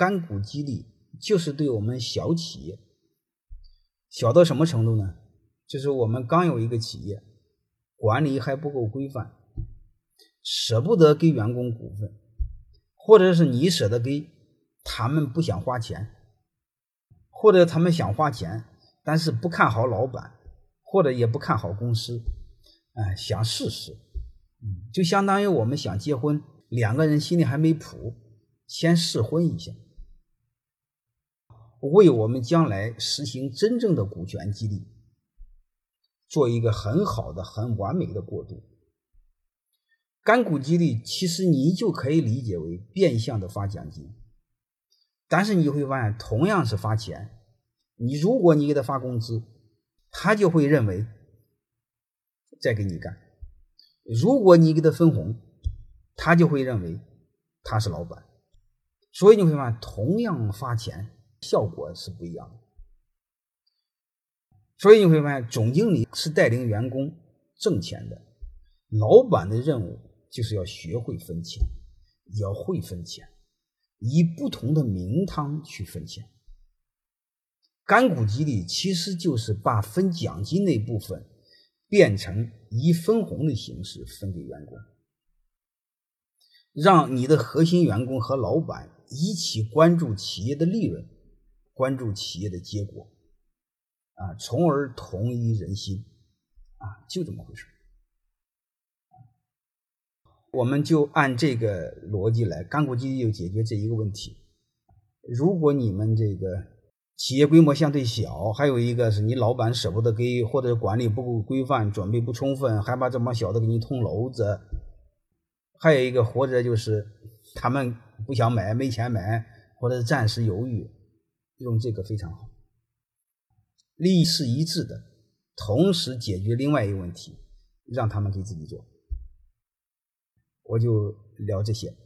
干股激励就是对我们小企业小到什么程度呢？就是我们刚有一个企业，管理还不够规范，舍不得给员工股份，或者是你舍得给，他们不想花钱，或者他们想花钱，但是不看好老板，或者也不看好公司，哎，想试试，嗯，就相当于我们想结婚，两个人心里还没谱，先试婚一下，为我们将来实行真正的股权激励。做一个很好的、很完美的过渡。干股激励其实你就可以理解为变相的发奖金，但是你会发现，同样是发钱，你如果你给他发工资，他就会认为再给你干；如果你给他分红，他就会认为他是老板。所以你会发现，同样发钱，效果是不一样的。所以你会发现，总经理是带领员工挣钱的，老板的任务就是要学会分钱，要会分钱，以不同的名堂去分钱。干股激励其实就是把分奖金那部分变成以分红的形式分给员工，让你的核心员工和老板一起关注企业的利润，关注企业的结果。啊，从而统一人心，啊，就这么回事我们就按这个逻辑来，干股激励就解决这一个问题。如果你们这个企业规模相对小，还有一个是你老板舍不得给，或者管理不够规范、准备不充分，还把这么小的给你捅娄子；还有一个或者就是他们不想买、没钱买，或者暂时犹豫，用这个非常好。利益是一致的，同时解决另外一个问题，让他们给自己做。我就聊这些。